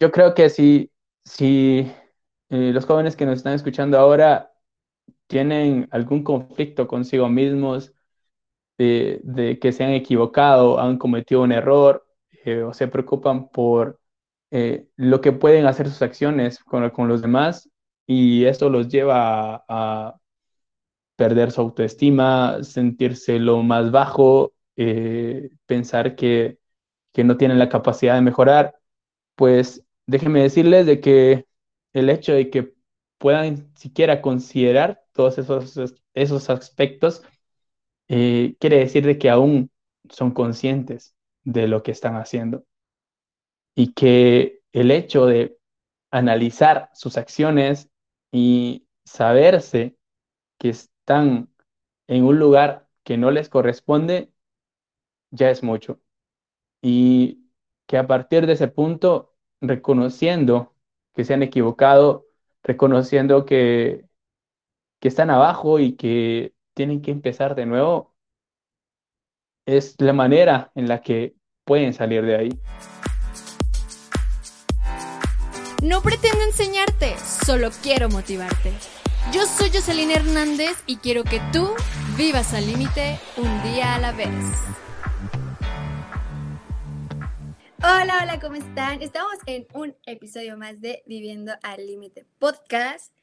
yo creo que si, si eh, los jóvenes que nos están escuchando ahora tienen algún conflicto consigo mismos, de, que se han equivocado, han cometido un error eh, o se preocupan por eh, lo que pueden hacer sus acciones con, con, los demás y esto los lleva a, perder su autoestima, sentirse lo más bajo, pensar que, que no tienen la capacidad de mejorar, pues déjenme decirles de que el hecho de que puedan siquiera considerar todos esos, esos aspectos, eh, quiere decir de que aún son conscientes de lo que están haciendo y que el hecho de analizar sus acciones y saberse que están en un lugar que no les corresponde, ya es mucho. Y que a partir de ese punto, reconociendo que se han equivocado, reconociendo que, que están abajo y que tienen que empezar de nuevo, es la manera en la que pueden salir de ahí. No pretendo enseñarte, solo quiero motivarte. Yo soy Jocelyn Hernández y quiero que tú vivas al límite un día a la vez. Hola, hola, ¿cómo están? Estamos en un episodio más de Viviendo al Límite Podcast.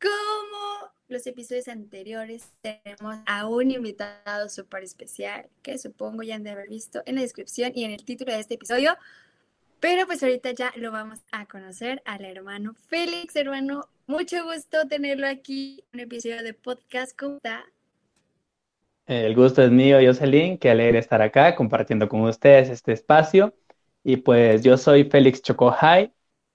Como los episodios anteriores, tenemos a un invitado súper especial que supongo ya han de haber visto en la descripción y en el título de este episodio. Pero pues ahorita ya lo vamos a conocer al hermano Félix. Hermano, mucho gusto tenerlo aquí en un episodio de podcast. ¿Cómo está? El gusto es mío, Jocelyn. Qué alegre estar acá compartiendo con ustedes este espacio. Y pues yo soy Félix Chocojay,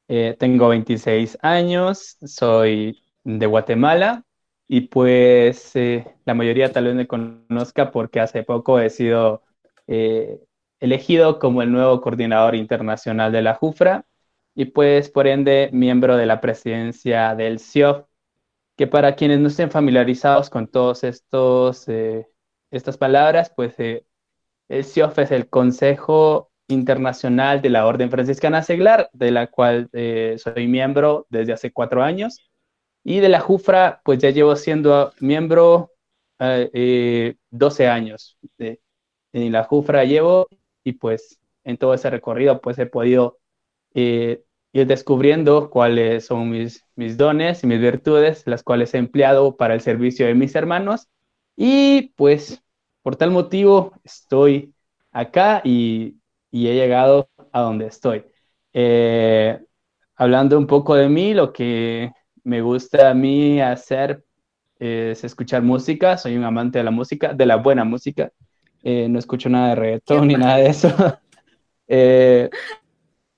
eh, tengo 26 años, soy de Guatemala y pues eh, la mayoría tal vez me conozca porque hace poco he sido eh, elegido como el nuevo coordinador internacional de la JUFRA y pues por ende miembro de la presidencia del CIOF, que para quienes no estén familiarizados con todos estos estas palabras, pues el CIOF es el Consejo internacional de la Orden Franciscana Seglar, de la cual eh, soy miembro desde hace cuatro años. Y de la JUFRA, pues ya llevo siendo miembro eh, 12 años. en la JUFRA llevo y pues en todo ese recorrido pues he podido eh, ir descubriendo cuáles son mis, mis dones y mis virtudes, las cuales he empleado para el servicio de mis hermanos. Y pues por tal motivo estoy acá y y he llegado a donde estoy. Eh, hablando un poco de mí, lo que me gusta a mí hacer es escuchar música, soy un amante de la música, de la buena música, eh, no escucho nada de reggaetón ni nada de eso. Eh,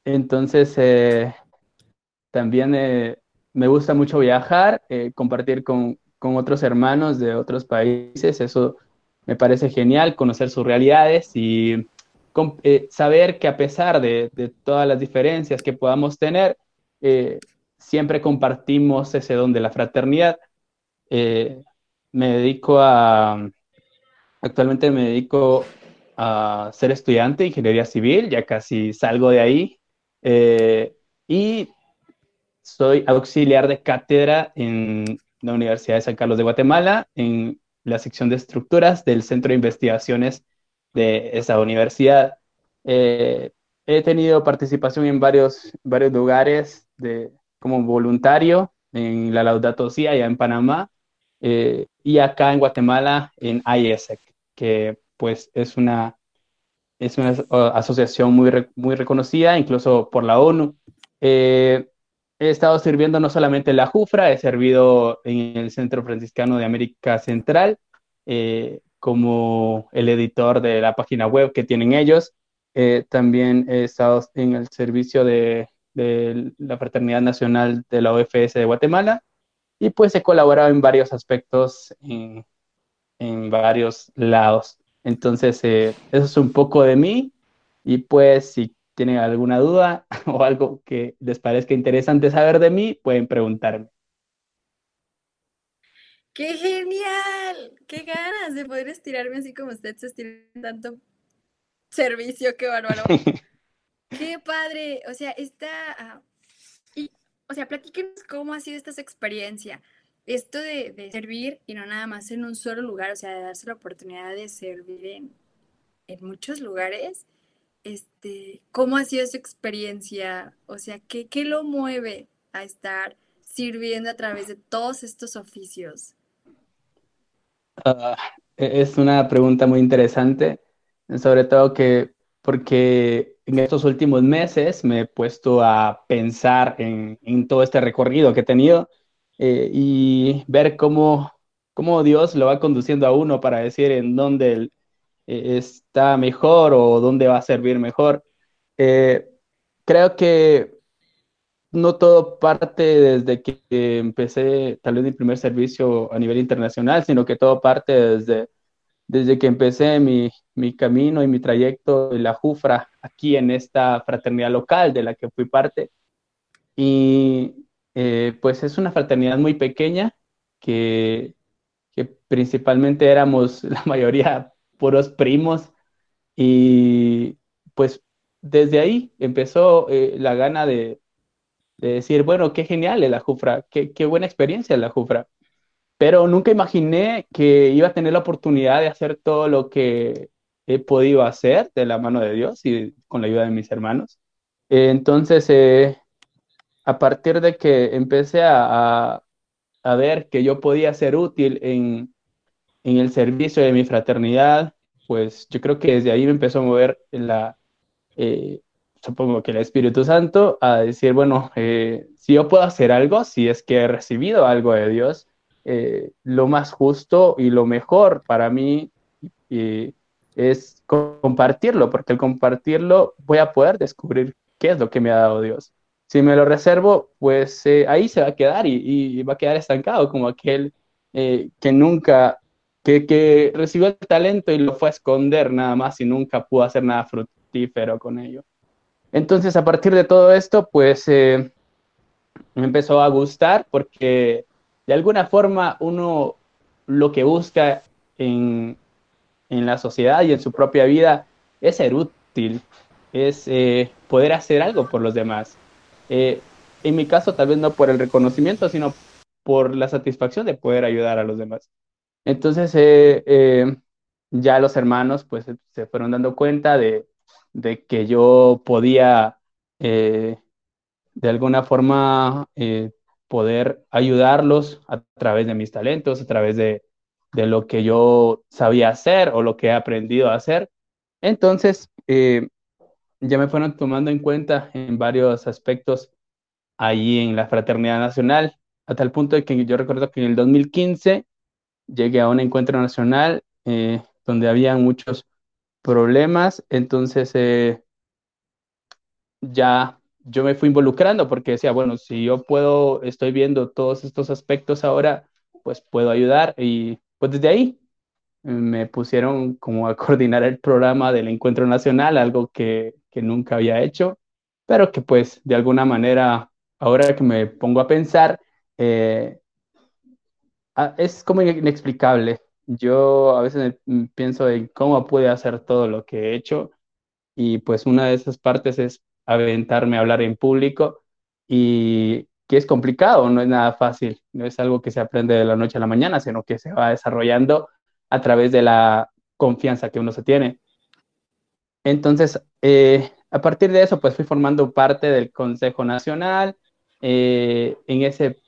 entonces, también me gusta mucho viajar, compartir con, con otros hermanos de otros países, eso me parece genial, conocer sus realidades y eh, saber que a pesar de, todas las diferencias que podamos tener, eh, siempre compartimos ese don de la fraternidad. Eh, me dedico a, actualmente me dedico a ser estudiante de ingeniería civil, ya casi salgo de ahí, y soy auxiliar de cátedra en la Universidad de San Carlos de Guatemala, en la sección de estructuras del Centro de Investigaciones de esa universidad. Eh, he tenido participación en varios, varios lugares de, como voluntario en la Laudato Si, allá en Panamá, eh, y acá en Guatemala en IESEC, que pues es una, es una asociación muy, muy reconocida, incluso por la ONU. Eh, he estado sirviendo no solamente en la JUFRA, he servido en el Centro Franciscano de América Central, como el editor de la página web que tienen ellos. Eh, también he estado en el servicio de, la Fraternidad Nacional de la OFS de Guatemala y pues he colaborado en varios aspectos en, varios lados. Entonces, eh, eso es un poco de mí y pues si tienen alguna duda o algo que les parezca interesante saber de mí, pueden preguntarme. ¡Qué genial! ¡Qué ganas de poder estirarme así como usted se estira tanto servicio! ¡Qué bárbaro! Qué padre, o sea, esta, ah, y, o sea, platíquenos cómo ha sido esta experiencia, esto de, de, servir y no nada más en un solo lugar, o sea, de darse la oportunidad de servir en, en muchos lugares, este, ¿cómo ha sido su experiencia? O sea, ¿qué, ¿qué lo mueve a estar sirviendo a través de todos estos oficios? Uh, es una pregunta muy interesante, sobre todo que porque en estos últimos meses me he puesto a pensar en, en todo este recorrido que he tenido eh, y ver cómo, cómo Dios lo va conduciendo a uno para decir en dónde eh, está mejor o dónde va a servir mejor. Eh, creo que no todo parte desde que empecé tal vez mi primer servicio a nivel internacional, sino que todo parte desde, desde que empecé mi, mi camino y mi trayecto en la Jufra, aquí en esta fraternidad local de la que fui parte. Y eh, pues es una fraternidad muy pequeña que, que principalmente éramos la mayoría puros primos y pues desde ahí empezó eh, la gana de, de, decir, bueno, qué genial es la Jufra, qué, qué buena experiencia es la Jufra, pero nunca imaginé que iba a tener la oportunidad de hacer todo lo que he podido hacer de la mano de Dios y con la ayuda de mis hermanos. Eh, entonces, eh, a partir de que empecé a, a, ver que yo podía ser útil en, en el servicio de mi fraternidad, pues yo creo que desde ahí me empezó a mover la, eh, supongo que el Espíritu Santo, a decir, bueno, eh, si yo puedo hacer algo, si es que he recibido algo de Dios, eh, lo más justo y lo mejor para mí es compartirlo, porque al compartirlo voy a poder descubrir qué es lo que me ha dado Dios. Si me lo reservo, pues ahí se va a quedar y, y, va a quedar estancado como aquel que nunca que, que, recibió el talento y lo fue a esconder nada más y nunca pudo hacer nada fructífero con ello. Entonces, a partir de todo esto, pues eh, me empezó a gustar porque de alguna forma uno lo que busca en, en la sociedad y en su propia vida es ser útil, es eh, poder hacer algo por los demás. Eh, en mi caso, tal vez no por el reconocimiento, sino por la satisfacción de poder ayudar a los demás. Entonces, ya los hermanos pues se fueron dando cuenta de, de que yo podía eh, de alguna forma eh, poder ayudarlos a través de mis talentos, a través de, de, lo que yo sabía hacer o lo que he aprendido a hacer. Entonces, eh, ya me fueron tomando en cuenta en varios aspectos ahí en la Fraternidad Nacional, a tal punto de que yo recuerdo que en el 2015 llegué a un encuentro nacional donde había muchos problemas, entonces eh, ya yo me fui involucrando porque decía, bueno, si yo puedo, estoy viendo todos estos aspectos ahora, pues puedo ayudar y pues desde ahí me pusieron como a coordinar el programa del encuentro nacional, algo que, que nunca había hecho, pero que pues de alguna manera, ahora que me pongo a pensar, eh, Ah, es como inexplicable. Yo a veces pienso en cómo pude hacer todo lo que he hecho y pues una de esas partes es aventarme a hablar en público y que es complicado, no es nada fácil, no es algo que se aprende de la noche a la mañana, sino que se va desarrollando a través de la confianza que uno se tiene. Entonces, eh, a partir de eso, pues fui formando parte del Consejo Nacional. Eh, en ese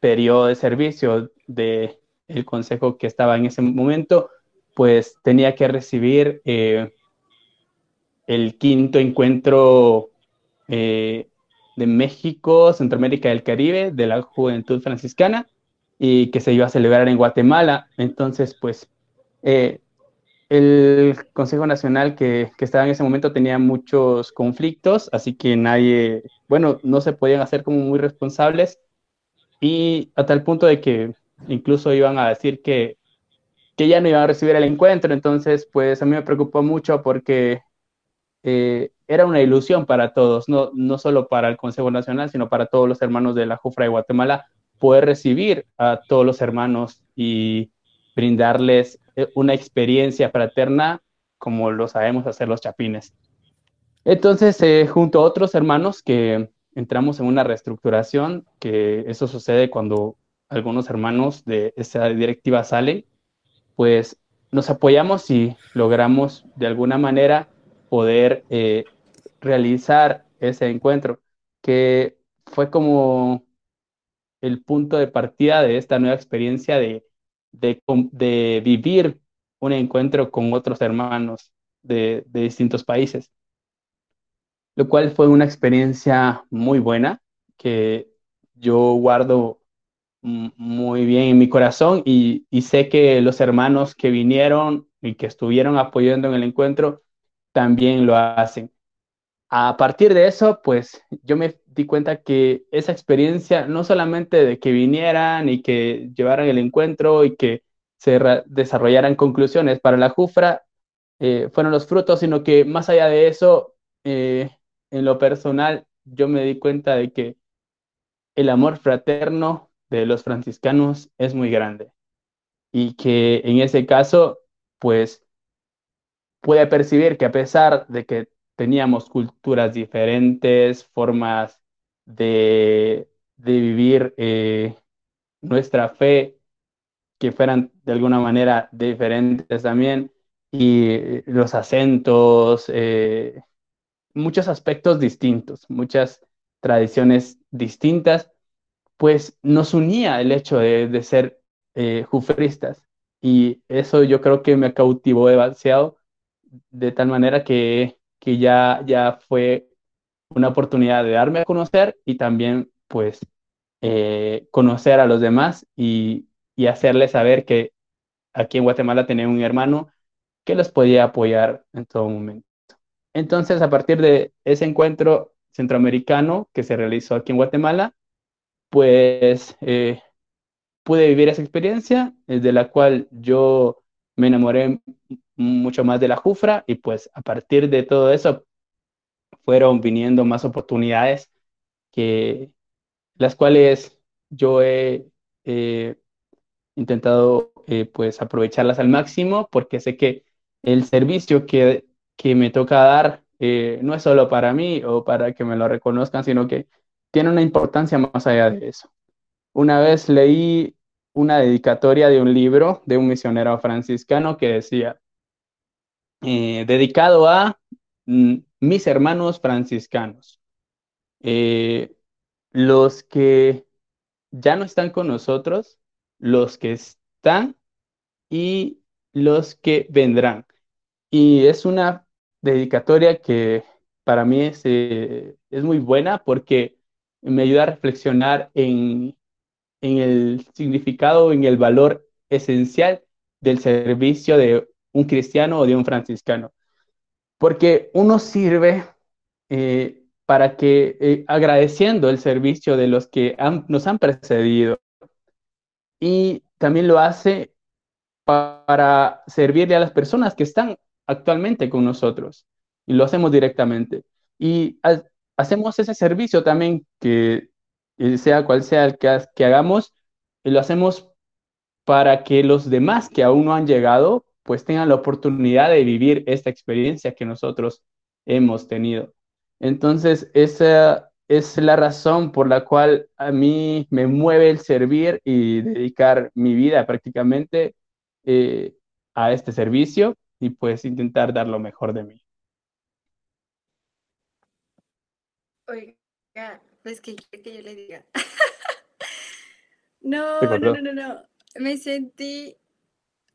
periodo de servicio del el consejo que estaba en ese momento, pues tenía que recibir eh, el quinto encuentro eh, de México, Centroamérica y el Caribe de la Juventud Franciscana y que se iba a celebrar en Guatemala. Entonces, pues eh, el Consejo Nacional que, que, estaba en ese momento tenía muchos conflictos, así que nadie, bueno, no se podían hacer como muy responsables y a tal punto de que incluso iban a decir que, que ya no iban a recibir el encuentro, entonces pues a mí me preocupó mucho porque eh, era una ilusión para todos, no, no solo para el Consejo Nacional, sino para todos los hermanos de la Jufra de Guatemala, poder recibir a todos los hermanos y brindarles eh, una experiencia fraterna como lo sabemos hacer los chapines. Entonces, eh, junto a otros hermanos que entramos en una reestructuración, que eso sucede cuando algunos hermanos de esa directiva salen, pues nos apoyamos y logramos de alguna manera poder eh, realizar ese encuentro, que fue como el punto de partida de esta nueva experiencia de, de, de vivir un encuentro con otros hermanos de, de distintos países, lo cual fue una experiencia muy buena que yo guardo muy bien en mi corazón y, sé que los hermanos que vinieron y que estuvieron apoyando en el encuentro también lo hacen. A partir de eso, pues yo me di cuenta que esa experiencia, no solamente de que vinieran y que llevaran el encuentro y que se desarrollaran conclusiones para la Jufra, eh, fueron los frutos, sino que más allá de eso, eh, en lo personal, yo me di cuenta de que el amor fraterno de los franciscanos es muy grande. Y que en ese caso, pues, puede percibir que a pesar de que teníamos culturas diferentes, formas de, de vivir eh, nuestra fe que fueran de alguna manera diferentes también, y los acentos, eh, muchos aspectos distintos, muchas tradiciones distintas, pues nos unía el hecho de, de ser eh. Y eso yo creo que me cautivó demasiado, de tal manera que, que ya, ya fue una oportunidad de darme a conocer y también pues eh, conocer a los demás y, y hacerles saber que aquí en Guatemala tenía un hermano que los podía apoyar en todo momento. Entonces, a partir de ese encuentro centroamericano que se realizó aquí en Guatemala, pues eh, pude vivir esa experiencia, de la cual yo me enamoré mucho más de la Jufra y pues a partir de todo eso fueron viniendo más oportunidades que las cuales yo he eh, intentado eh, pues aprovecharlas al máximo porque sé que el servicio que, que me toca dar eh, no es solo para mí o para que me lo reconozcan, sino que tiene una importancia más allá de eso. Una vez leí una dedicatoria de un libro de un misionero franciscano que decía, eh, dedicado a mm, mis hermanos franciscanos, eh, los que ya no están con nosotros, los que están y los que vendrán. Y es una dedicatoria que para mí es, eh, es muy buena porque me ayuda a reflexionar en, en el significado, en el valor esencial del servicio de un cristiano o de un franciscano. Porque uno sirve eh, para que, eh, agradeciendo el servicio de los que nos han precedido, y también lo hace para servirle a las personas que están actualmente con nosotros, y lo hacemos directamente. Y hacemos ese servicio también que sea cual sea el que, hagamos, y lo hacemos para que los demás que aún no han llegado, pues tengan la oportunidad de vivir esta experiencia que nosotros hemos tenido. Entonces, esa es la razón por la cual a mí me mueve el servir y dedicar mi vida prácticamente eh, a este servicio y pues intentar dar lo mejor de mí. Oiga, pues que que yo le diga. no, no, no, no, no. Me sentí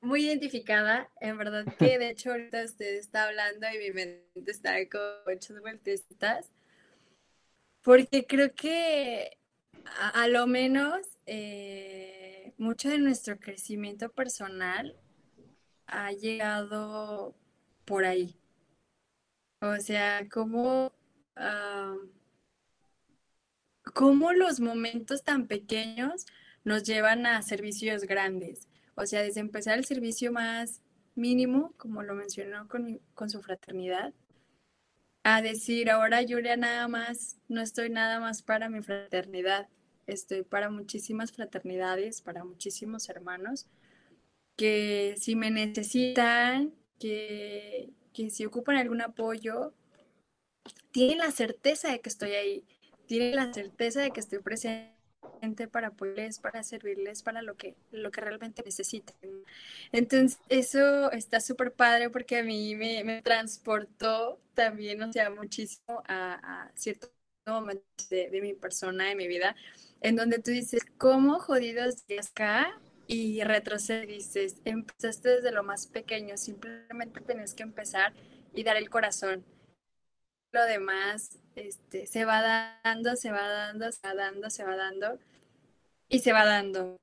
muy identificada, en verdad que de hecho ahorita usted está hablando y mi mente está con muchas vueltas, porque creo que a, lo menos eh, mucho de nuestro crecimiento personal ha llegado por ahí. O sea, como, cómo los momentos tan pequeños nos llevan a servicios grandes. O sea, desde empezar el servicio más mínimo, como lo mencionó con, con su fraternidad, a decir, ahora Julia nada más, no estoy nada más para mi fraternidad, estoy para muchísimas fraternidades, para muchísimos hermanos, que si me necesitan, que, que si ocupan algún apoyo, tienen la certeza de que estoy ahí, tienen la certeza de que estoy presente para apoyarles, para servirles, para lo que, lo que realmente necesiten. Entonces, eso está súper padre porque a mí me, me, transportó también, o sea, muchísimo a, a ciertos momentos de, de, mi persona, de mi vida, en donde tú dices, ¿cómo jodidos días acá? Y retrocedes, empezaste desde lo más pequeño, simplemente tienes que empezar y dar el corazón. Lo demás este, se va dando, se va dando, se va dando, se va dando y se va dando.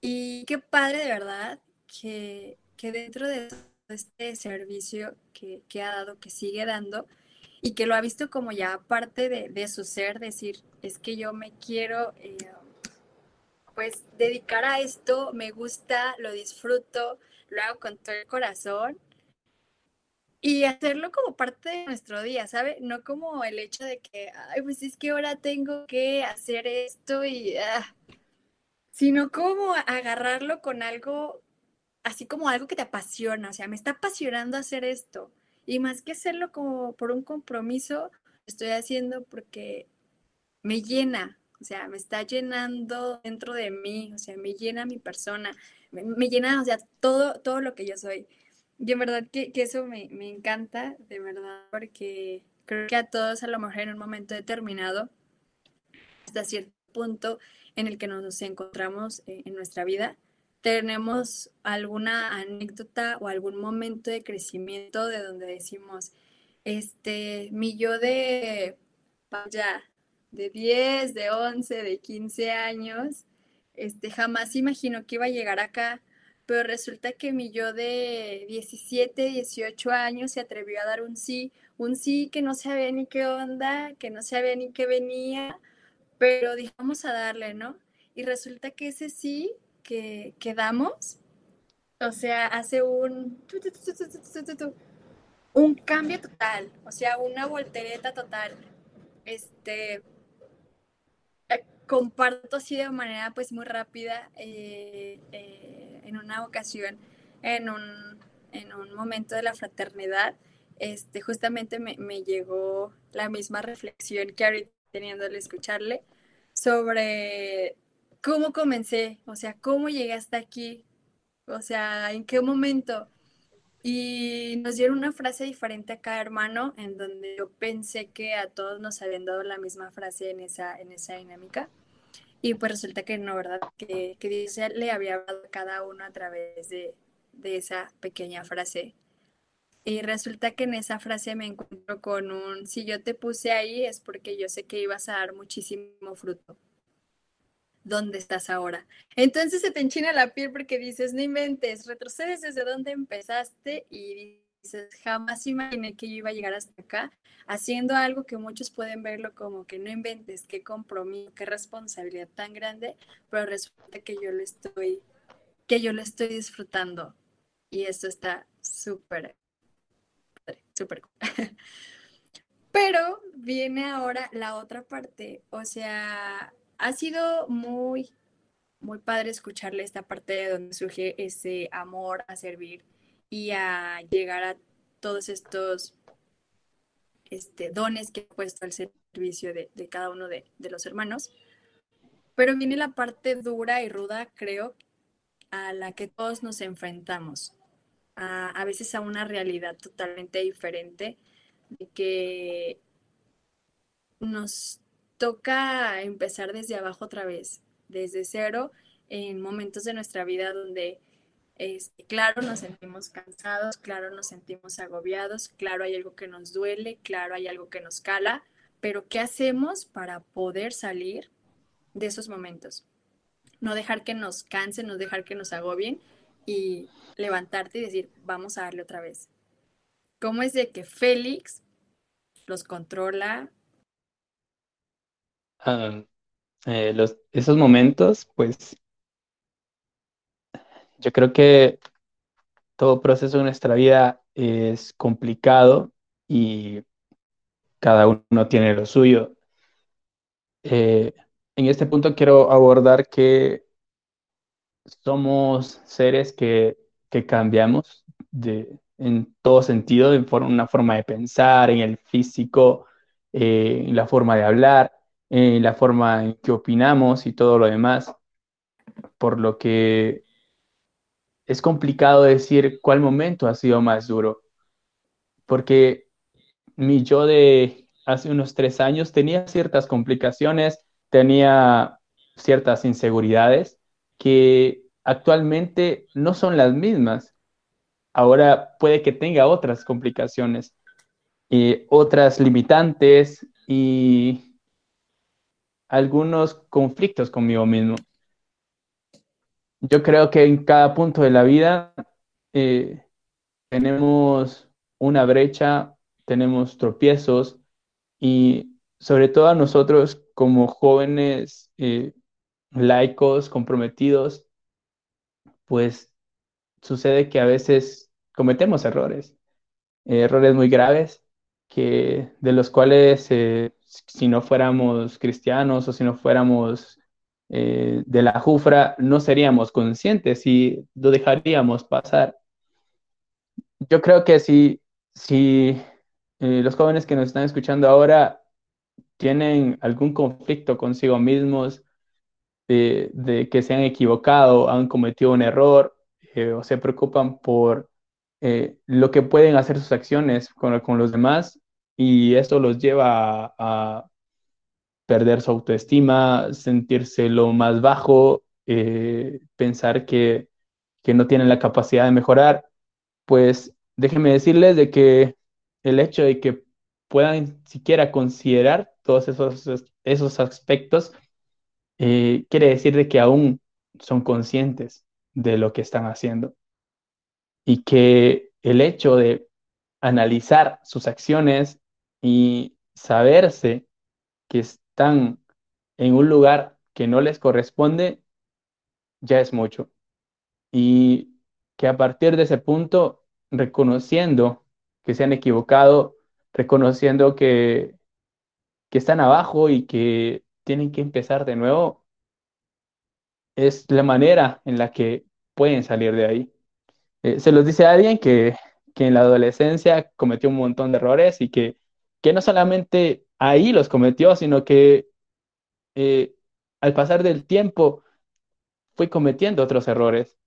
Y qué padre de verdad que, que dentro de este servicio que, que, ha dado, que sigue dando y que lo ha visto como ya parte de, de su ser, decir, es que yo me quiero eh, pues dedicar a esto, me gusta, lo disfruto, lo hago con todo el corazón y hacerlo como parte de nuestro día, ¿sabe? No como el hecho de que, ay, pues es que ahora tengo que hacer esto y, ah, sino como agarrarlo con algo, así como algo que te apasiona, o sea, me está apasionando hacer esto. Y más que hacerlo como por un compromiso, estoy haciendo porque me llena, o sea, me está llenando dentro de mí, o sea, me llena mi persona, me, me llena, o sea, todo, todo lo que yo soy. Y en verdad que, que eso me, me, encanta, de verdad, porque creo que a todos a lo mejor en un momento determinado, hasta cierto punto en el que nos encontramos en nuestra vida, tenemos alguna anécdota o algún momento de crecimiento de donde decimos, este, mi yo de, ya, de 10, de 11, de 15 años, este, jamás imagino que iba a llegar acá pero resulta que mi yo de 17, 18 años se atrevió a dar un sí, un sí que no sabía ni qué onda, que no sabía ni qué venía, pero dijimos a darle, ¿no? Y resulta que ese sí que, que damos, o sea, hace un, un cambio total, o sea, una voltereta total. Este, comparto así de manera pues muy rápida eh, eh, en una ocasión, en un, en un, momento de la fraternidad, este, justamente me, me, llegó la misma reflexión que ahorita teniendo al escucharle sobre cómo comencé, o sea, cómo llegué hasta aquí, o sea, en qué momento. Y nos dieron una frase diferente a cada hermano, en donde yo pensé que a todos nos habían dado la misma frase en esa, en esa dinámica. Y pues resulta que no, ¿verdad? Que, que Dios le había hablado a cada uno a través de, de esa pequeña frase. Y resulta que en esa frase me encuentro con un, si yo te puse ahí es porque yo sé que ibas a dar muchísimo fruto. ¿Dónde estás ahora? Entonces se te enchina la piel porque dices, no inventes, retrocedes desde donde empezaste y jamás imaginé que yo iba a llegar hasta acá haciendo algo que muchos pueden verlo como que no inventes, qué compromiso, qué responsabilidad tan grande, pero resulta que yo lo estoy, que yo lo estoy disfrutando. Y esto está súper, súper. pero viene ahora la otra parte, o sea, ha sido muy, muy padre escucharle esta parte de donde surge ese amor a servir y a llegar a todos estos este, dones que he puesto al servicio de, de cada uno de, de, los hermanos. Pero viene la parte dura y ruda, creo, a la que todos nos enfrentamos, a, a veces a una realidad totalmente diferente, que nos toca empezar desde abajo otra vez, desde cero, en momentos de nuestra vida donde este, claro, nos sentimos cansados, claro, nos sentimos agobiados, claro, hay algo que nos duele, claro, hay algo que nos cala, pero ¿qué hacemos para poder salir de esos momentos? No dejar que nos cansen, no dejar que nos agobien y levantarte y decir, vamos a darle otra vez. ¿Cómo es de que Félix los controla? Uh, eh, esos momentos, pues yo creo que todo proceso de nuestra vida es complicado y cada uno tiene lo suyo. Eh, en este punto quiero abordar que somos seres que, que cambiamos de, en todo sentido, en una forma de pensar, en el físico, eh, en la forma de hablar, en la forma en que opinamos y todo lo demás, por lo que es complicado decir cuál momento ha sido más duro, porque mi yo de hace unos tres años tenía ciertas complicaciones, tenía ciertas inseguridades que actualmente no son las mismas. Ahora puede que tenga otras complicaciones, otras limitantes y algunos conflictos conmigo mismo. Yo creo que en cada punto de la vida eh, tenemos una brecha, tenemos tropiezos y sobre todo a nosotros como jóvenes eh, laicos, comprometidos, pues sucede que a veces cometemos errores, errores muy graves, que, de los cuales eh, si no fuéramos cristianos o si no fuéramos eh, de la jufra, no seríamos conscientes y lo dejaríamos pasar. Yo creo que si, si eh, los jóvenes que nos están escuchando ahora tienen algún conflicto consigo mismos, de, que se han equivocado, han cometido un error eh, o se preocupan por lo que pueden hacer sus acciones con, con los demás y esto los lleva a perder su autoestima, sentirse lo más bajo, eh, pensar que, no tienen la capacidad de mejorar, pues déjenme decirles de que el hecho de que puedan siquiera considerar todos esos, esos aspectos, eh, quiere decir de que aún son conscientes de lo que están haciendo. Y que el hecho de analizar sus acciones y saberse que están en un lugar que no les corresponde, ya es mucho. Y que a partir de ese punto, reconociendo que se han equivocado, reconociendo que, que están abajo y que tienen que empezar de nuevo, es la manera en la que pueden salir de ahí. Eh, se los dice a alguien que, que en la adolescencia cometió un montón de errores y que, que no solamente ahí los cometió, sino que eh, al pasar del tiempo fui cometiendo otros errores.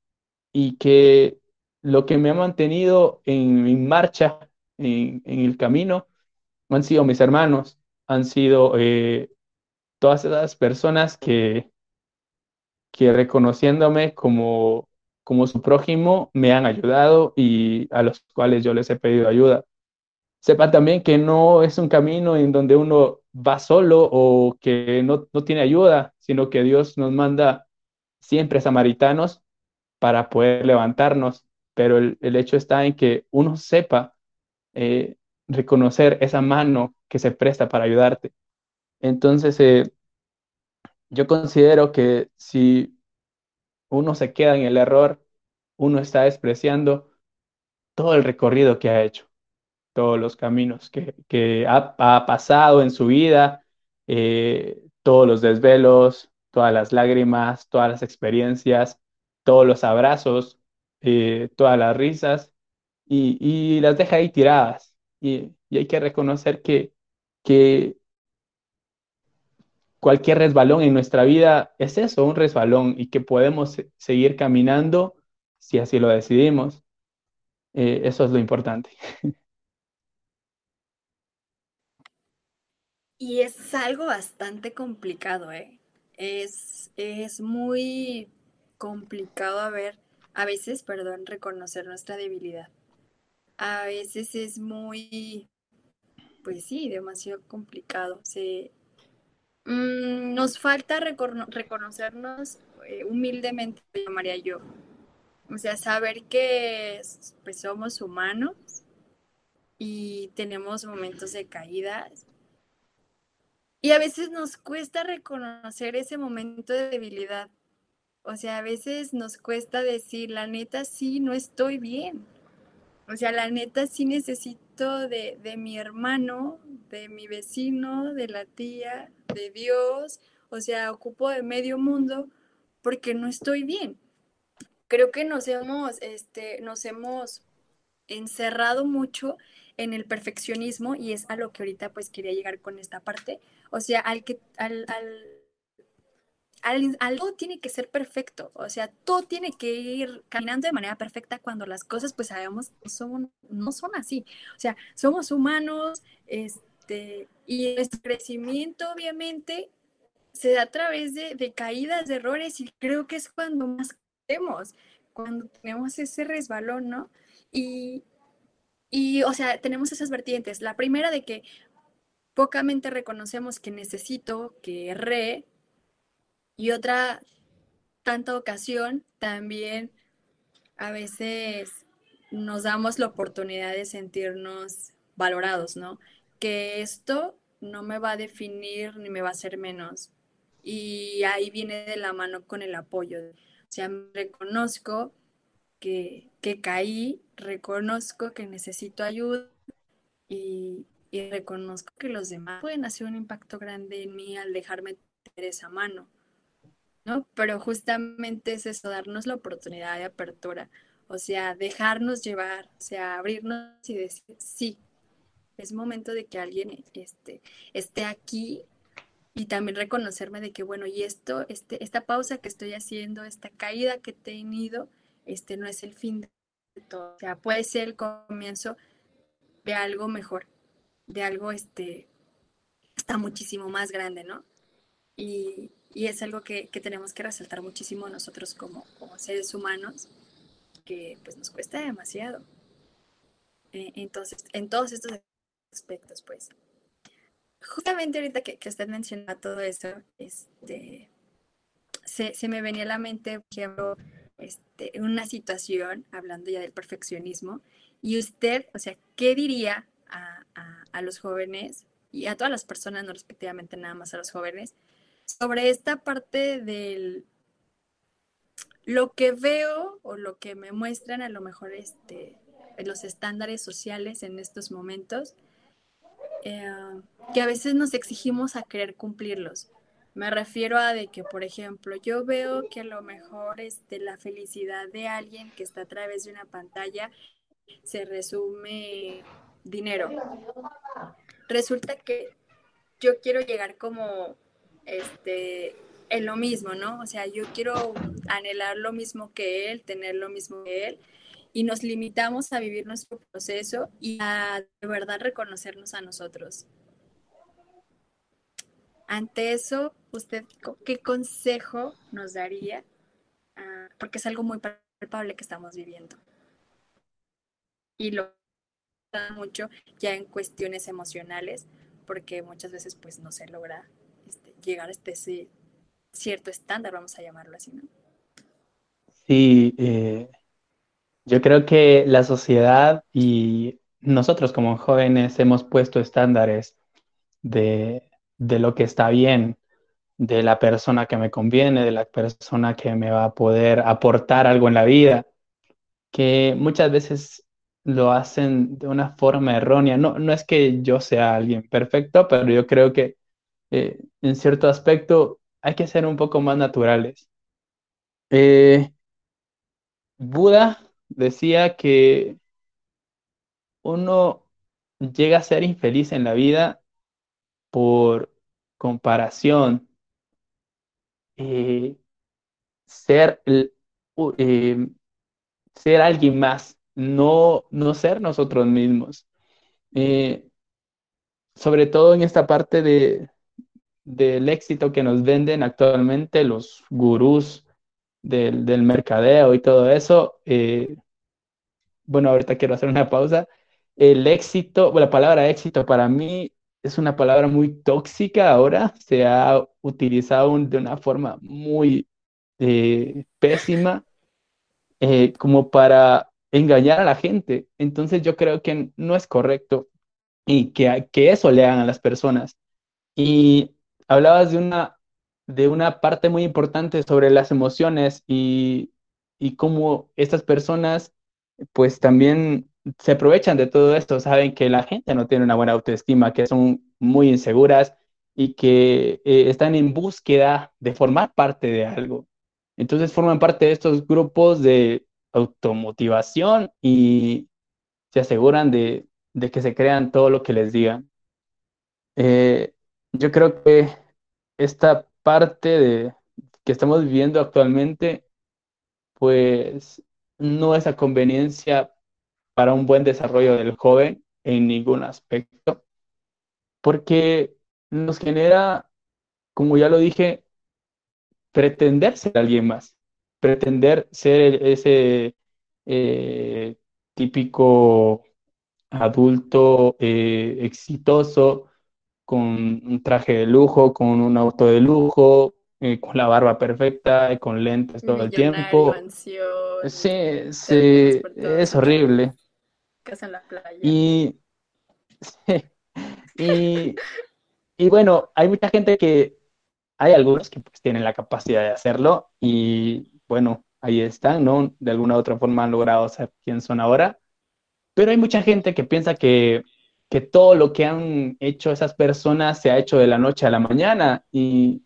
Y que lo que me ha mantenido en, marcha, en, el camino, han sido mis hermanos, han sido eh, todas esas personas que, que reconociéndome como, como su prójimo me han ayudado y a los cuales yo les he pedido ayuda sepa también que no es un camino en donde uno va solo o que no, tiene ayuda, sino que Dios nos manda siempre samaritanos para poder levantarnos, pero el, hecho está en que uno sepa eh, reconocer esa mano que se presta para ayudarte. Entonces, eh, yo considero que si uno se queda en el error, uno está despreciando todo el recorrido que ha hecho todos los caminos que, ha, pasado en su vida, eh, todos los desvelos, todas las lágrimas, todas las experiencias, todos los abrazos, eh, todas las risas, y, las deja ahí tiradas. Y, hay que reconocer que, que cualquier resbalón en nuestra vida es eso, un resbalón, y que podemos seguir caminando si así lo decidimos. Eh, eso es lo importante. Y es algo bastante complicado, ¿eh? Es, es muy complicado a ver, a veces, perdón, reconocer nuestra debilidad. A veces es muy, pues sí, demasiado complicado. Se, mm, nos falta reconocernos eh, humildemente, llamaría yo. O sea, saber que pues, somos humanos y tenemos momentos de caídas y a veces nos cuesta reconocer ese momento de debilidad. O sea, a veces nos cuesta decir, la neta, sí, no estoy bien. O sea, la neta, sí necesito de, de mi hermano, de mi vecino, de la tía, de Dios. O sea, ocupo de medio mundo porque no estoy bien. Creo que nos hemos, este, nos hemos encerrado mucho en el perfeccionismo y es a lo que ahorita pues quería llegar con esta parte. O sea, al que, al, al, algo tiene que ser perfecto, o sea, todo tiene que ir caminando de manera perfecta cuando las cosas pues sabemos son, no son así. O sea, somos humanos, este, y nuestro crecimiento obviamente se da a través de, de caídas, de errores y creo que es cuando más queremos, cuando tenemos ese resbalón, ¿no? Y, y, o sea, tenemos esas vertientes. La primera de que pocamente reconocemos que necesito, que erré, y otra tanta ocasión también a veces nos damos la oportunidad de sentirnos valorados, ¿no? Que esto no me va a definir ni me va a hacer menos. Y ahí viene de la mano con el apoyo. O sea, reconozco que, que caí, reconozco que necesito ayuda y, y, reconozco que los demás pueden hacer un impacto grande en mí al dejarme tener esa mano, ¿no? Pero justamente es eso, darnos la oportunidad de apertura, o sea, dejarnos llevar, o sea, abrirnos y decir, sí, es momento de que alguien este, esté aquí y también reconocerme de que, bueno, y esto, este, esta pausa que estoy haciendo, esta caída que he tenido, este no es el fin de todo. O sea, puede ser el comienzo de algo mejor, de algo este está muchísimo más grande, ¿no? Y, y es algo que, que, tenemos que resaltar muchísimo nosotros como, como, seres humanos, que pues nos cuesta demasiado. Eh, entonces, en todos estos aspectos, pues. Justamente ahorita que, que usted menciona todo eso, este, se, se me venía a la mente, por ejemplo, este, una situación, hablando ya del perfeccionismo, y usted, o sea, ¿qué diría a, los jóvenes y a todas las personas, no respectivamente nada más a los jóvenes, sobre esta parte del lo que veo o lo que me muestran a lo mejor este, los estándares sociales en estos momentos, eh, que a veces nos exigimos a querer cumplirlos. Me refiero a de que, por ejemplo, yo veo que a lo mejor este, la felicidad de alguien que está a través de una pantalla se resume dinero. Resulta que yo quiero llegar como este en lo mismo, ¿no? O sea, yo quiero anhelar lo mismo que él, tener lo mismo que él, y nos limitamos a vivir nuestro proceso y a de verdad reconocernos a nosotros. Ante eso, ¿usted qué consejo nos daría? Uh, porque es algo muy palpable que estamos viviendo. Y lo mucho ya en cuestiones emocionales, porque muchas veces pues no se logra este, llegar a este cierto estándar, vamos a llamarlo así, ¿no? Sí, eh, yo creo que la sociedad y nosotros como jóvenes hemos puesto estándares de de lo que está bien, de la persona que me conviene, de la persona que me va a poder aportar algo en la vida, que muchas veces lo hacen de una forma errónea. No, no es que yo sea alguien perfecto, pero yo creo que eh, en cierto aspecto hay que ser un poco más naturales. Eh, Buda decía que uno llega a ser infeliz en la vida por comparación, eh, ser, eh, ser alguien más, no, no ser nosotros mismos. Eh, sobre todo en esta parte de, del éxito que nos venden actualmente los gurús del, del mercadeo y todo eso. bueno, ahorita quiero hacer una pausa. El éxito, la palabra éxito para mí es una palabra muy tóxica ahora, se ha utilizado de una forma muy eh, pésima eh, como para engañar a la gente. Entonces yo creo que no es correcto y que, que eso le hagan a las personas. Y hablabas de una, de una parte muy importante sobre las emociones y, y cómo estas personas pues también se aprovechan de todo esto, saben que la gente no tiene una buena autoestima, que son muy inseguras y que eh, están en búsqueda de formar parte de algo. Entonces forman parte de estos grupos de automotivación y, se aseguran de, que se crean todo lo que les digan. Eh, yo creo que esta parte de que estamos viviendo actualmente, pues no es a conveniencia para un buen desarrollo del joven en ningún aspecto, porque nos genera, como ya lo dije, pretender ser alguien más, pretender ser ese eh, típico adulto eh, exitoso, con un traje de lujo, con un auto de lujo, eh, con la barba perfecta, con lentes todo el tiempo. sí, sí, es horrible. Casa en la playa. Y, y, y bueno, hay mucha gente que, hay algunos que pues tienen la capacidad de hacerlo y bueno, ahí están, ¿no? De alguna u otra forma han logrado ser quien son ahora. Pero hay mucha gente que piensa que, que todo lo que han hecho esas personas se ha hecho de la noche a la mañana y,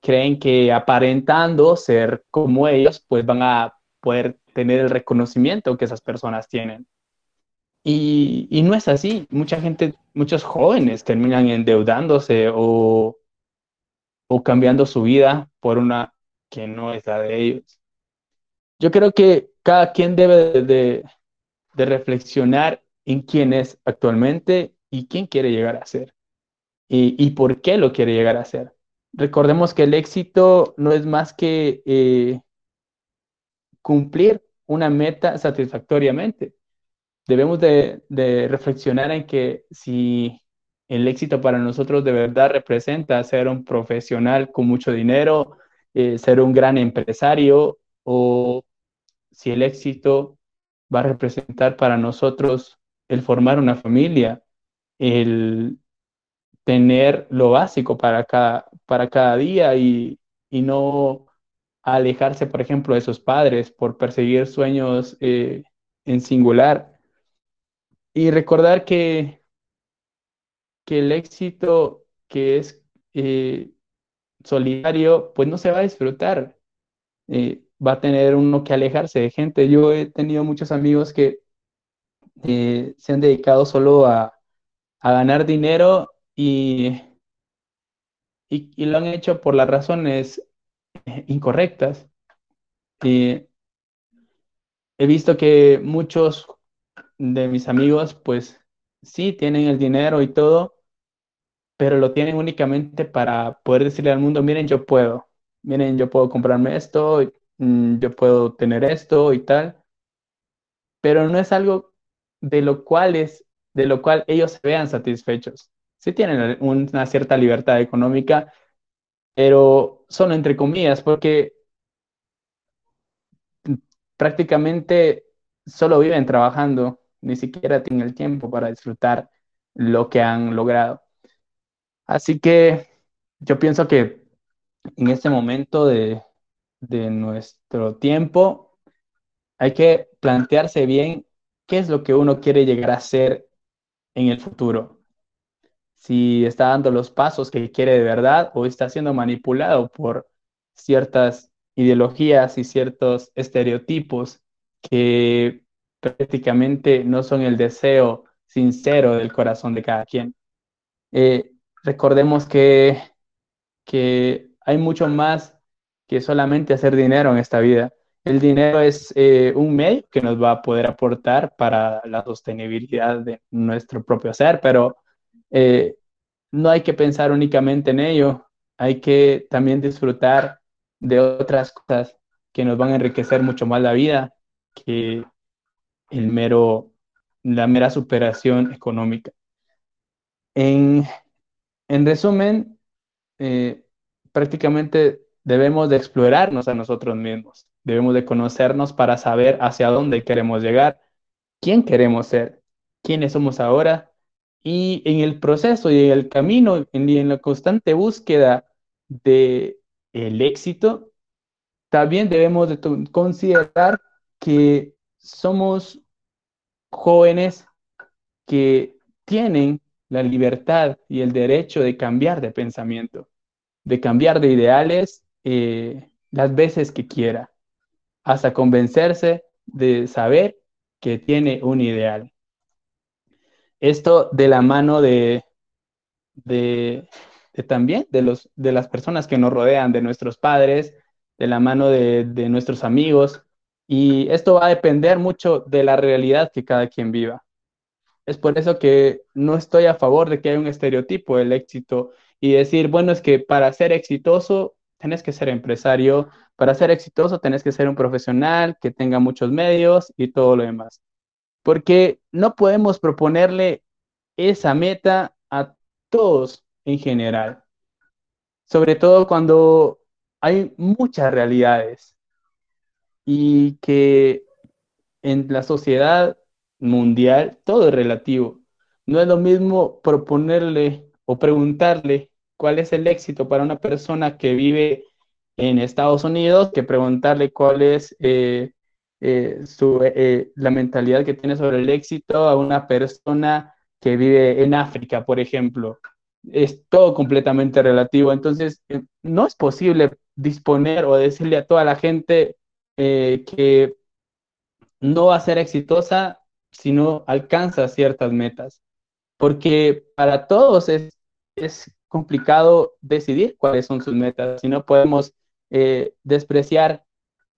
creen que aparentando ser como ellos, pues van a poder tener el reconocimiento que esas personas tienen. Y, y, no es así. Mucha gente, muchos jóvenes terminan endeudándose o, o cambiando su vida por una que no es la de ellos. Yo creo que cada quien debe de, de reflexionar en quién es actualmente y quién quiere llegar a ser y, y, por qué lo quiere llegar a ser. Recordemos que el éxito no es más que eh, cumplir una meta satisfactoriamente. Debemos de, de, reflexionar en que si el éxito para nosotros de verdad representa ser un profesional con mucho dinero, eh, ser un gran empresario o si el éxito va a representar para nosotros el formar una familia, el tener lo básico para cada, para cada día y, no alejarse, por ejemplo, de sus padres por perseguir sueños eh, en singular. Y recordar que, que el éxito que es eh, solidario, pues no se va a disfrutar. Eh, va a tener uno que alejarse de gente. Yo he tenido muchos amigos que eh, se han dedicado solo a, ganar dinero y, y, lo han hecho por las razones eh, incorrectas. he visto que muchos de mis amigos, pues sí, tienen el dinero y todo, pero lo tienen únicamente para poder decirle al mundo, miren, yo puedo, miren, yo puedo comprarme esto, Mm, yo puedo tener esto y tal, pero no es algo de lo cual es, de lo cual ellos se vean satisfechos. Sí tienen una cierta libertad económica, pero solo entre comillas, porque prácticamente solo viven trabajando, ni siquiera tienen el tiempo para disfrutar lo que han logrado. Así que yo pienso que en este momento de, de nuestro tiempo, hay que plantearse bien qué es lo que uno quiere llegar a ser en el futuro. Si está dando los pasos que quiere de verdad o está siendo manipulado por ciertas ideologías y ciertos estereotipos que prácticamente no son el deseo sincero del corazón de cada quien. Eh, recordemos que, que hay mucho más que solamente hacer dinero en esta vida. El dinero es eh, un medio que nos va a poder aportar para la sostenibilidad de nuestro propio ser, pero eh, no hay que pensar únicamente en ello, hay que también disfrutar de otras cosas que nos van a enriquecer mucho más la vida que el mero, la mera superación económica. En, en resumen, eh, prácticamente debemos de explorarnos a nosotros mismos, debemos de conocernos para saber hacia dónde queremos llegar, quién queremos ser, quiénes somos ahora y en el proceso y en el camino y en la constante búsqueda de el éxito, también debemos de considerar que somos jóvenes que tienen la libertad y el derecho de cambiar de pensamiento, de cambiar de ideales eh, las veces que quiera, hasta convencerse de saber que tiene un ideal. Esto de la mano de, de, también de, los, de las personas que nos rodean, de nuestros padres, de la mano de, de nuestros amigos. Y esto va a depender mucho de la realidad que cada quien viva. Es por eso que no estoy a favor de que haya un estereotipo del éxito y decir, bueno, es que para ser exitoso tenés que ser empresario, para ser exitoso tenés que ser un profesional que tenga muchos medios y todo lo demás. Porque no podemos proponerle esa meta a todos en general. Sobre todo cuando hay muchas realidades y que en la sociedad mundial todo es relativo. No es lo mismo proponerle o preguntarle cuál es el éxito para una persona que vive en Estados Unidos que preguntarle cuál es eh, eh, su, eh, la mentalidad que tiene sobre el éxito a una persona que vive en África, por ejemplo. Es todo completamente relativo. Entonces, no es posible disponer o decirle a toda la gente que no va a ser exitosa si no alcanza ciertas metas. Porque para todos es, es complicado decidir cuáles son sus metas. Si no podemos eh, despreciar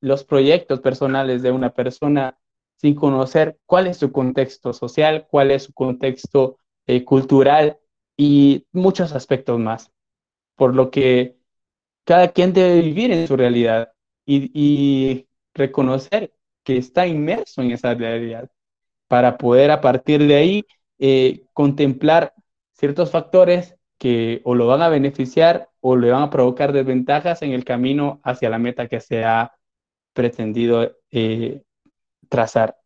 los proyectos personales de una persona sin conocer cuál es su contexto social, cuál es su contexto eh, cultural y muchos aspectos más. Por lo que cada quien debe vivir en su realidad y reconocer que está inmerso en esa realidad para poder a partir de ahí eh, contemplar ciertos factores que o lo van a beneficiar o le van a provocar desventajas en el camino hacia la meta que se ha pretendido eh, trazar.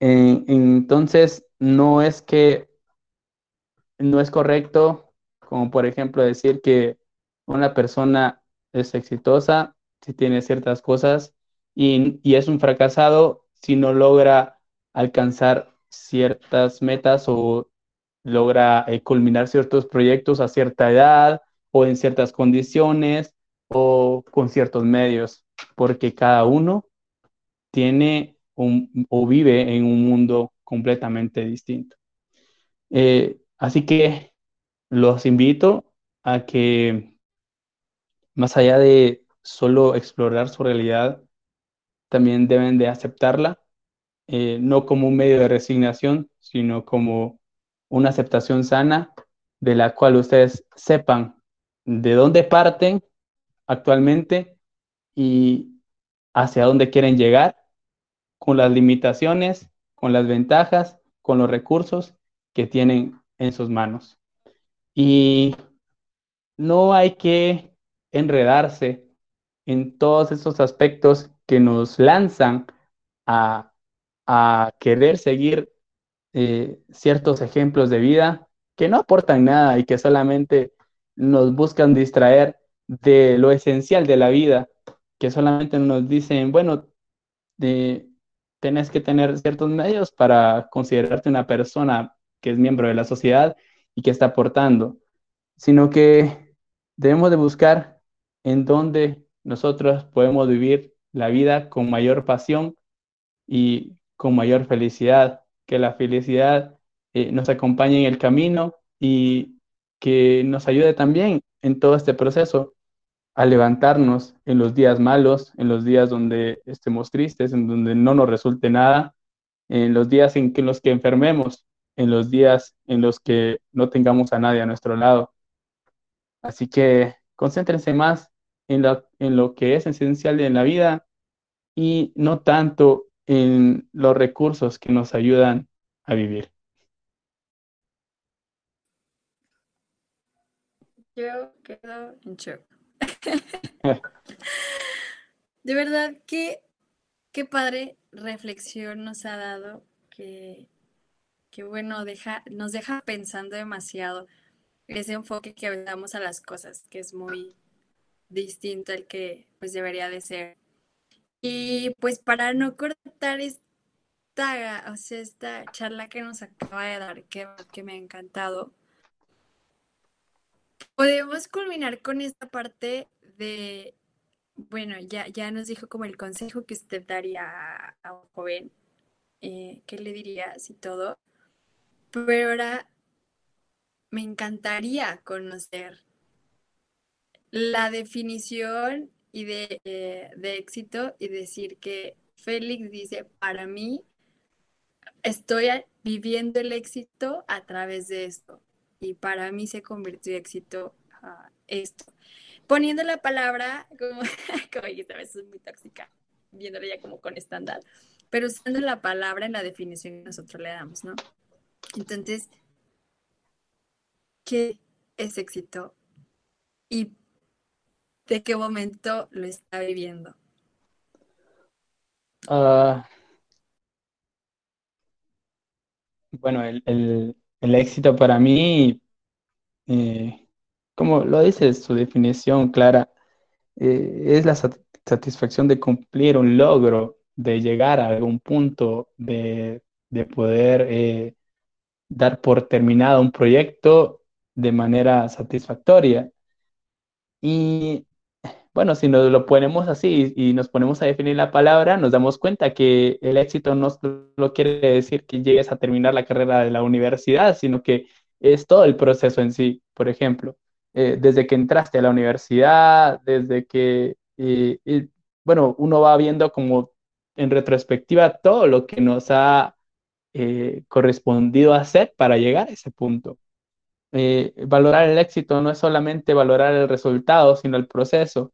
entonces, no es que no es correcto, como por ejemplo decir que una persona es exitosa si tiene ciertas cosas y, y es un fracasado si no logra alcanzar ciertas metas o logra eh, culminar ciertos proyectos a cierta edad o en ciertas condiciones o con ciertos medios, porque cada uno tiene un, o vive en un mundo completamente distinto. Eh, así que los invito a que más allá de solo explorar su realidad, también deben de aceptarla eh, no como un medio de resignación, sino como una aceptación sana de la cual ustedes sepan de dónde parten actualmente y hacia dónde quieren llegar, con las limitaciones, con las ventajas, con los recursos que tienen en sus manos. Y no hay que enredarse en todos esos aspectos que nos lanzan a a querer seguir eh, ciertos ejemplos de vida que no aportan nada y que solamente nos buscan distraer de lo esencial de la vida, que solamente nos dicen, bueno, de, tenés que tener ciertos medios para considerarte una persona que es miembro de la sociedad y que está aportando, sino que debemos de buscar en dónde nosotros podemos vivir la vida con mayor pasión y con mayor felicidad, que la felicidad eh, nos acompañe en el camino y que nos ayude también en todo este proceso a levantarnos en los días malos, en los días donde estemos tristes, en donde no nos resulte nada, en los días en que los que enfermemos, en los días en los que no tengamos a nadie a nuestro lado. Así que concéntrense más en en lo que es esencial en la vida y no tanto en los recursos que nos ayudan a vivir. Yo quedo en shock. de verdad que qué padre reflexión nos ha dado, que, que bueno, deja, nos deja pensando demasiado ese enfoque que damos a las cosas, que es muy distinto al que pues debería de ser y pues para no cortar esta, o sea, esta charla que nos acaba de dar, que, que me ha encantado, podemos culminar con esta parte de, bueno, ya, ya nos dijo como el consejo que usted daría a un joven eh, qué le dirías y todo, pero ahora me encantaría conocer la definición y de, eh, de éxito y decir que Félix dice, para mí, estoy viviendo el éxito a través de esto. Y para mí se convirtió en éxito uh, esto. Poniendo la palabra, como, como esta vez es muy tóxica, viéndolo ya como con estándar, pero usando la palabra en la definición que nosotros le damos, ¿no? Entonces, ¿qué es éxito? ¿Y de qué momento lo está viviendo? Uh, bueno, el, el, el, éxito para mí, eh, como lo dice su definición clara, eh, es la satisfacción de cumplir un logro, de llegar a algún punto, de, de poder eh, dar por terminado un proyecto de manera satisfactoria. Y bueno, si nos lo ponemos así y nos ponemos a definir la palabra, nos damos cuenta que el éxito no solo quiere decir que llegues a terminar la carrera de la universidad, sino que es todo el proceso en sí. Por ejemplo, eh, desde que entraste a la universidad, desde que, eh, bueno, uno va viendo como en retrospectiva todo lo que nos ha eh, correspondido hacer para llegar a ese punto. valorar el éxito no es solamente valorar el resultado, sino el proceso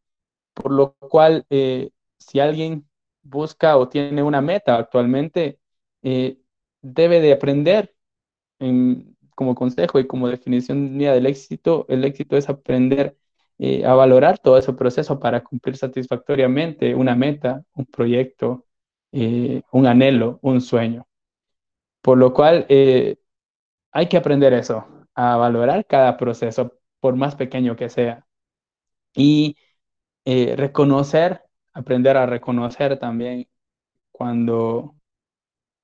por lo cual eh, si alguien busca o tiene una meta actualmente, eh, debe de aprender como consejo y como definición mía del éxito, el éxito es aprender eh, a valorar todo ese proceso para cumplir satisfactoriamente una meta, un proyecto, un anhelo, un sueño. Por lo cual hay que aprender eso, a valorar cada proceso, por más pequeño que sea. Y eh, reconocer, aprender a reconocer también cuando,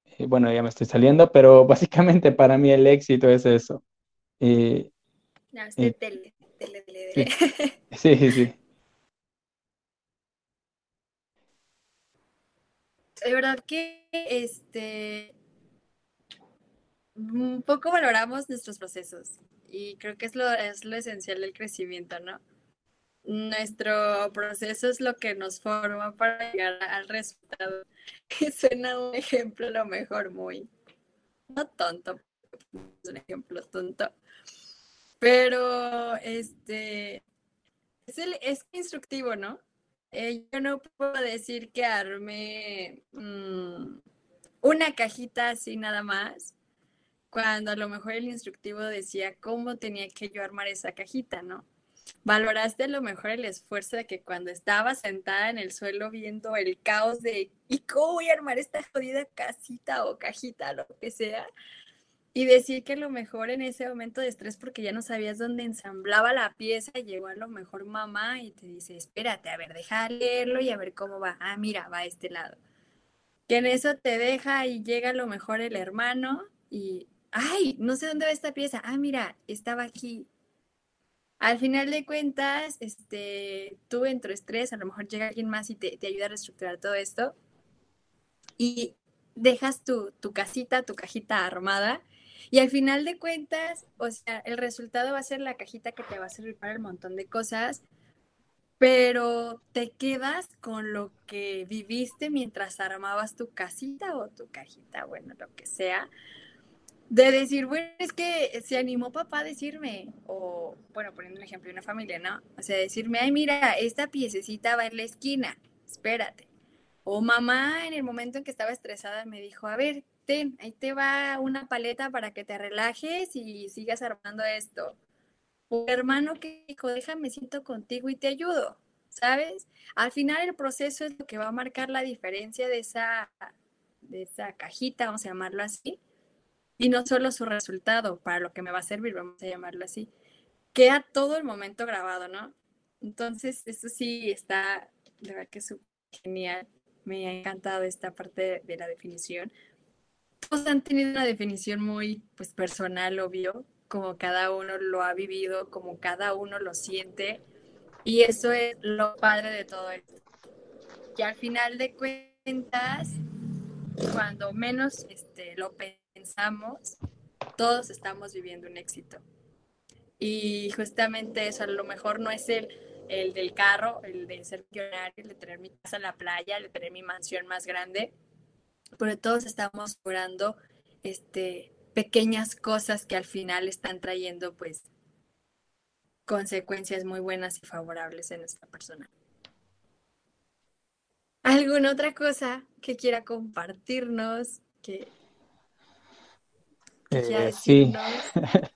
eh, bueno, ya me estoy saliendo, pero básicamente para mí el éxito es eso. Eh, no, es tele, tele, tele, sí. sí, sí, sí. De verdad que este un poco valoramos nuestros procesos y creo que es lo, es lo esencial del crecimiento, ¿no? Nuestro proceso es lo que nos forma para llegar al resultado. suena un ejemplo a lo mejor muy, no tonto, es un ejemplo tonto, pero este es, el, es instructivo, ¿no? Eh, yo no puedo decir que arme mm, una cajita así nada más, cuando a lo mejor el instructivo decía cómo tenía que yo armar esa cajita, ¿no? Valoraste a lo mejor el esfuerzo de que cuando estaba sentada en el suelo viendo el caos de ¿y cómo voy a armar esta jodida casita o cajita, lo que sea? Y decir que a lo mejor en ese momento de estrés, porque ya no sabías dónde ensamblaba la pieza, llegó a lo mejor mamá y te dice, espérate, a ver, deja leerlo y a ver cómo va. Ah, mira, va a este lado. Que en eso te deja y llega a lo mejor el hermano y, ay, no sé dónde va esta pieza. Ah, mira, estaba aquí al final de cuentas, este, tú en estrés, a lo mejor llega alguien más y te, ayuda a reestructurar todo esto y dejas tu, tu casita, tu cajita armada y al final de cuentas, o sea, el resultado va a ser la cajita que te va a servir para el montón de cosas, pero te quedas con lo que viviste mientras armabas tu casita o tu cajita, bueno, lo que sea de decir, bueno, es que se animó papá a decirme, o bueno, poniendo un ejemplo de una familia, ¿no? O sea, decirme, ay, mira, esta piececita va en la esquina, espérate. O mamá en el momento en que estaba estresada me dijo, a ver, ten, ahí te va una paleta para que te relajes y sigas armando esto. O hermano que dijo, déjame, siento contigo y te ayudo, ¿sabes? Al final el proceso es lo que va a marcar la diferencia de esa, de esa cajita, vamos a llamarlo así, y no solo su resultado, para lo que me va a servir, vamos a llamarlo así, queda todo el momento grabado, ¿no? Entonces, eso sí está, de verdad que es genial. Me ha encantado esta parte de, la definición. Todos han tenido una definición muy pues, personal, obvio, como cada uno lo ha vivido, como cada uno lo siente. Y eso es lo padre de todo esto. Que al final de cuentas, cuando menos este, lo pensamos, todos estamos viviendo un éxito. Y justamente eso a lo mejor no es el, el del carro, el de ser millonario, el de tener mi casa en la playa, el de tener mi mansión más grande, pero todos estamos logrando este, pequeñas cosas que al final están trayendo pues consecuencias muy buenas y favorables en nuestra persona. ¿Alguna otra cosa que quiera compartirnos? Que, eh, sí,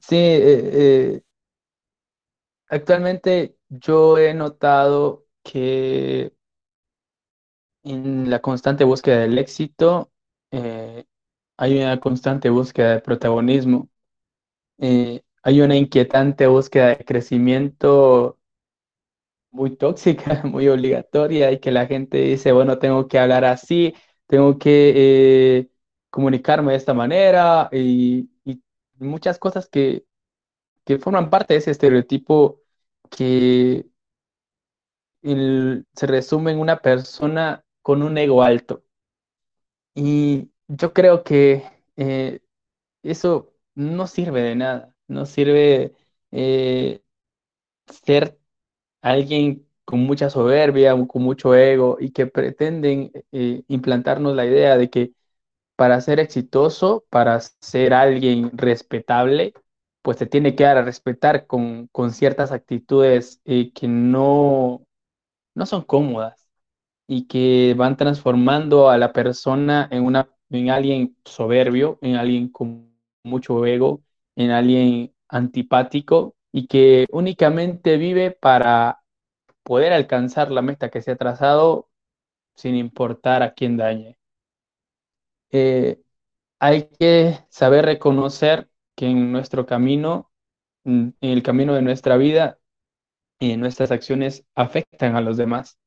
sí eh, eh, actualmente yo he notado que en la constante búsqueda del éxito hay una constante búsqueda de protagonismo, hay una inquietante búsqueda de crecimiento muy tóxica, muy obligatoria y que la gente dice, bueno, tengo que hablar así, tengo que eh, comunicarme de esta manera y, muchas cosas que, que, forman parte de ese estereotipo que se resume en una persona con un ego alto. Y yo creo que eh, eso no sirve de nada, no sirve eh, ser alguien con mucha soberbia, con mucho ego y que pretenden eh, implantarnos la idea de que para ser exitoso, para ser alguien respetable, pues se tiene que dar a respetar con, con ciertas actitudes eh, que no, no son cómodas y que van transformando a la persona en, una, en alguien soberbio, en alguien con mucho ego, en alguien antipático y que únicamente vive para poder alcanzar la meta que se ha trazado sin importar a quién dañe. Eh, hay que saber reconocer que en nuestro camino, en el camino de nuestra vida, y nuestras acciones afectan a los demás.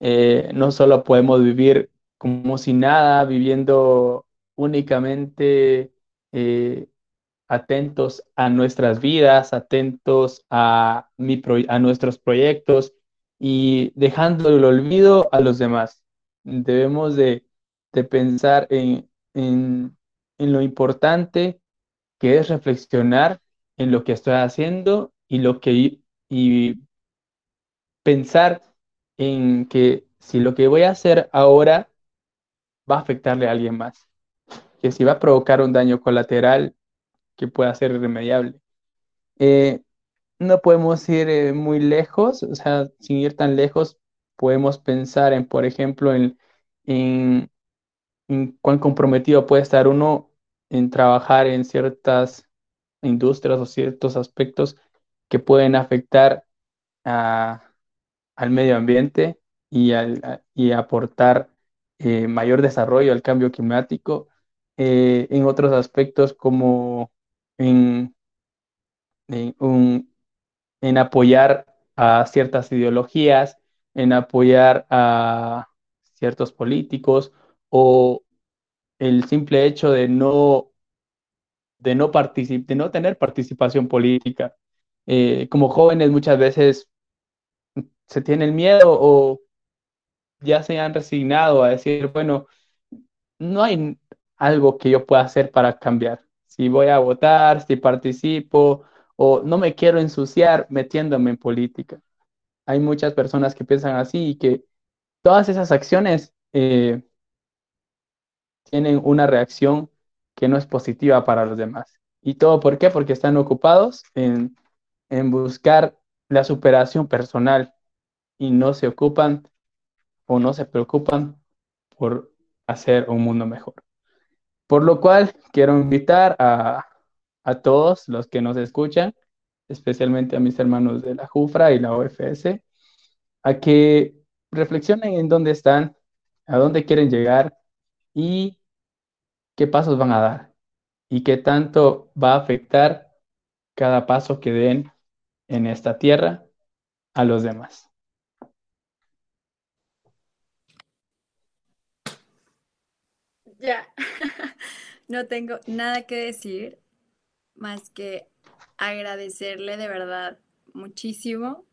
Eh, no solo podemos vivir como si nada, viviendo únicamente eh, atentos a nuestras vidas, atentos a, a nuestros proyectos y dejando el olvido a los demás. Debemos de, pensar en, en, lo importante que es reflexionar en lo que estoy haciendo y lo que y pensar en que si lo que voy a hacer ahora va a afectarle a alguien más, que si va a provocar un daño colateral, que pueda ser irremediable. Eh, no podemos ir eh, muy lejos, o sea, sin ir tan lejos, podemos pensar en, por ejemplo, en, cuán comprometido puede estar uno en trabajar en ciertas industrias o ciertos aspectos que pueden afectar al medio ambiente y, aportar eh, mayor desarrollo al cambio climático. en otros aspectos como en, en, apoyar a ciertas ideologías, en apoyar a ciertos políticos o el simple hecho de no, de no, de no tener participación política. Eh, como jóvenes muchas veces se tiene el miedo o ya se han resignado a decir, bueno, no hay algo que yo pueda hacer para cambiar si voy a votar, si participo o no me quiero ensuciar metiéndome en política. Hay muchas personas que piensan así y que todas esas acciones eh, tienen una reacción que no es positiva para los demás. ¿Y todo por qué? Porque están ocupados en, en buscar la superación personal y no se ocupan o no se preocupan por hacer un mundo mejor. Por lo cual, quiero invitar a, todos los que nos escuchan, especialmente a mis hermanos de la JUFRA y la OFS, a que reflexionen en dónde están, a dónde quieren llegar y qué pasos van a dar y qué tanto va a afectar cada paso que den en esta tierra a los demás. Ya, no tengo nada que decir más que agradecerle de verdad muchísimo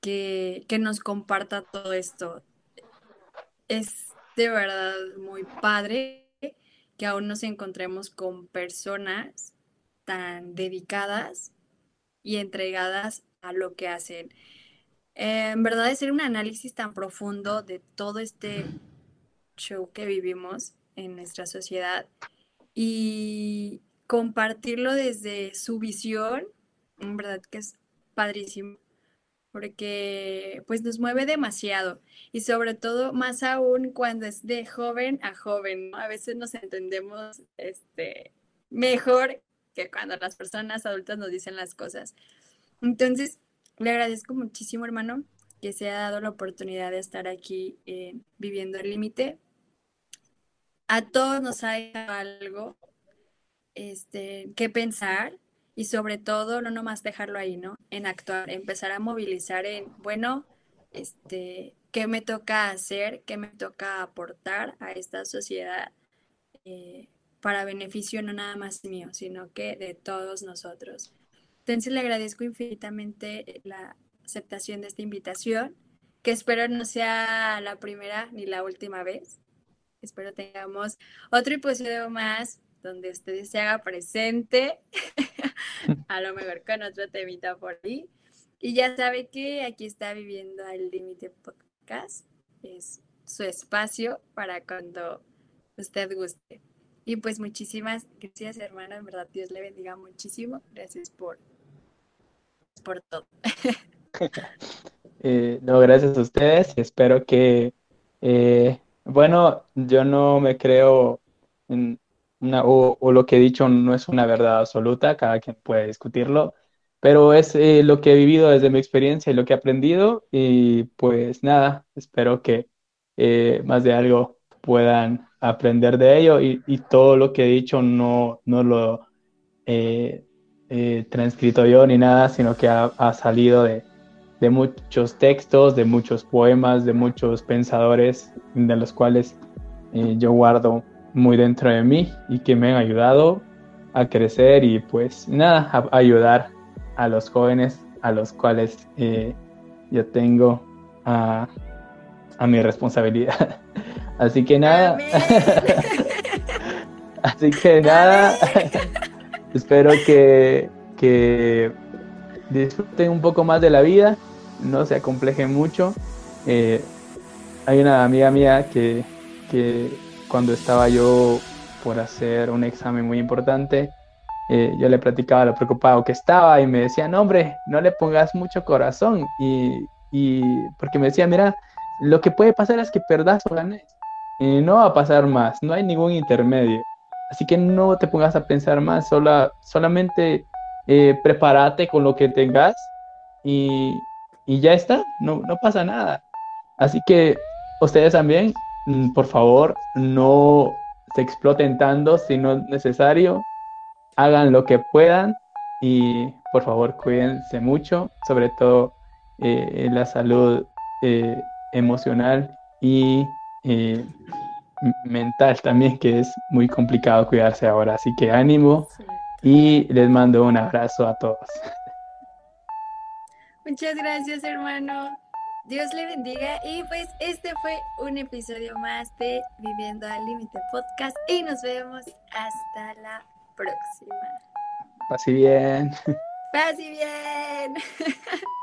que, nos comparta todo esto. Es de verdad muy padre que aún nos encontremos con personas tan dedicadas y entregadas a lo que hacen. Eh, en verdad, hacer un análisis tan profundo de todo este show que vivimos en nuestra sociedad y compartirlo desde su visión, en verdad que es padrísimo, porque pues nos mueve demasiado y sobre todo más aún cuando es de joven a joven, A veces nos entendemos este, mejor que cuando las personas adultas nos dicen las cosas. Entonces, le agradezco muchísimo, hermano, que se ha dado la oportunidad de estar aquí eh, viviendo el límite. A todos nos ha algo este, que pensar y sobre todo no nomás dejarlo ahí, ¿no? En actuar, empezar a movilizar en, bueno, este, ¿qué me toca hacer? ¿Qué me toca aportar a esta sociedad? Eh, para beneficio no nada más mío, sino que de todos nosotros. Entonces le agradezco infinitamente la aceptación de esta invitación, que espero no sea la primera ni la última vez. Espero tengamos otro episodio más donde ustedes se haga presente, a lo mejor con otro temita por ahí. Y ya sabe que aquí está viviendo al límite podcast. Es su espacio para cuando usted guste. Y pues muchísimas gracias, hermana. En verdad, Dios le bendiga muchísimo. Gracias por, por todo. Eh, no, gracias a ustedes. Espero que, eh, bueno, yo no me creo en o, lo que he dicho no es una verdad absoluta, cada quien puede discutirlo, pero es eh, lo que he vivido desde mi experiencia y lo que he aprendido. Y pues nada, espero que más de algo puedan aprender de ello y, todo lo que he dicho no, no lo he transcrito yo ni nada, sino que ha, salido de, de, muchos textos, de muchos poemas, de muchos pensadores, de los cuales eh, yo guardo muy dentro de mí y que me han ayudado a crecer y pues nada, a, ayudar a los jóvenes a los cuales eh, yo tengo a, a mi responsabilidad. Así que nada. Así que nada. Espero que, que, disfruten un poco más de la vida, no se acomplejen mucho. Eh, hay una amiga mía que, que, cuando estaba yo por hacer un examen muy importante, eh, yo le platicaba lo preocupado que estaba y me decía, no hombre, no le pongas mucho corazón. Y, y porque me decía, mira, lo que puede pasar es que perdas o ganes no va a pasar más, no hay ningún intermedio. Así que no te pongas a pensar más, sola, solamente eh, prepárate con lo que tengas y, ya está, no, no pasa nada. Así que ustedes también, por favor, no se exploten tanto si no es necesario, hagan lo que puedan y por favor cuídense mucho, sobre todo eh, en la salud eh, emocional y eh, mental también, que es muy complicado cuidarse ahora. Así que ánimo y les mando un abrazo a todos. Muchas gracias, hermano. Dios le bendiga. Y pues este fue un episodio más de Viviendo al Límite Podcast y nos vemos hasta la próxima. Pase bien. Pase bien.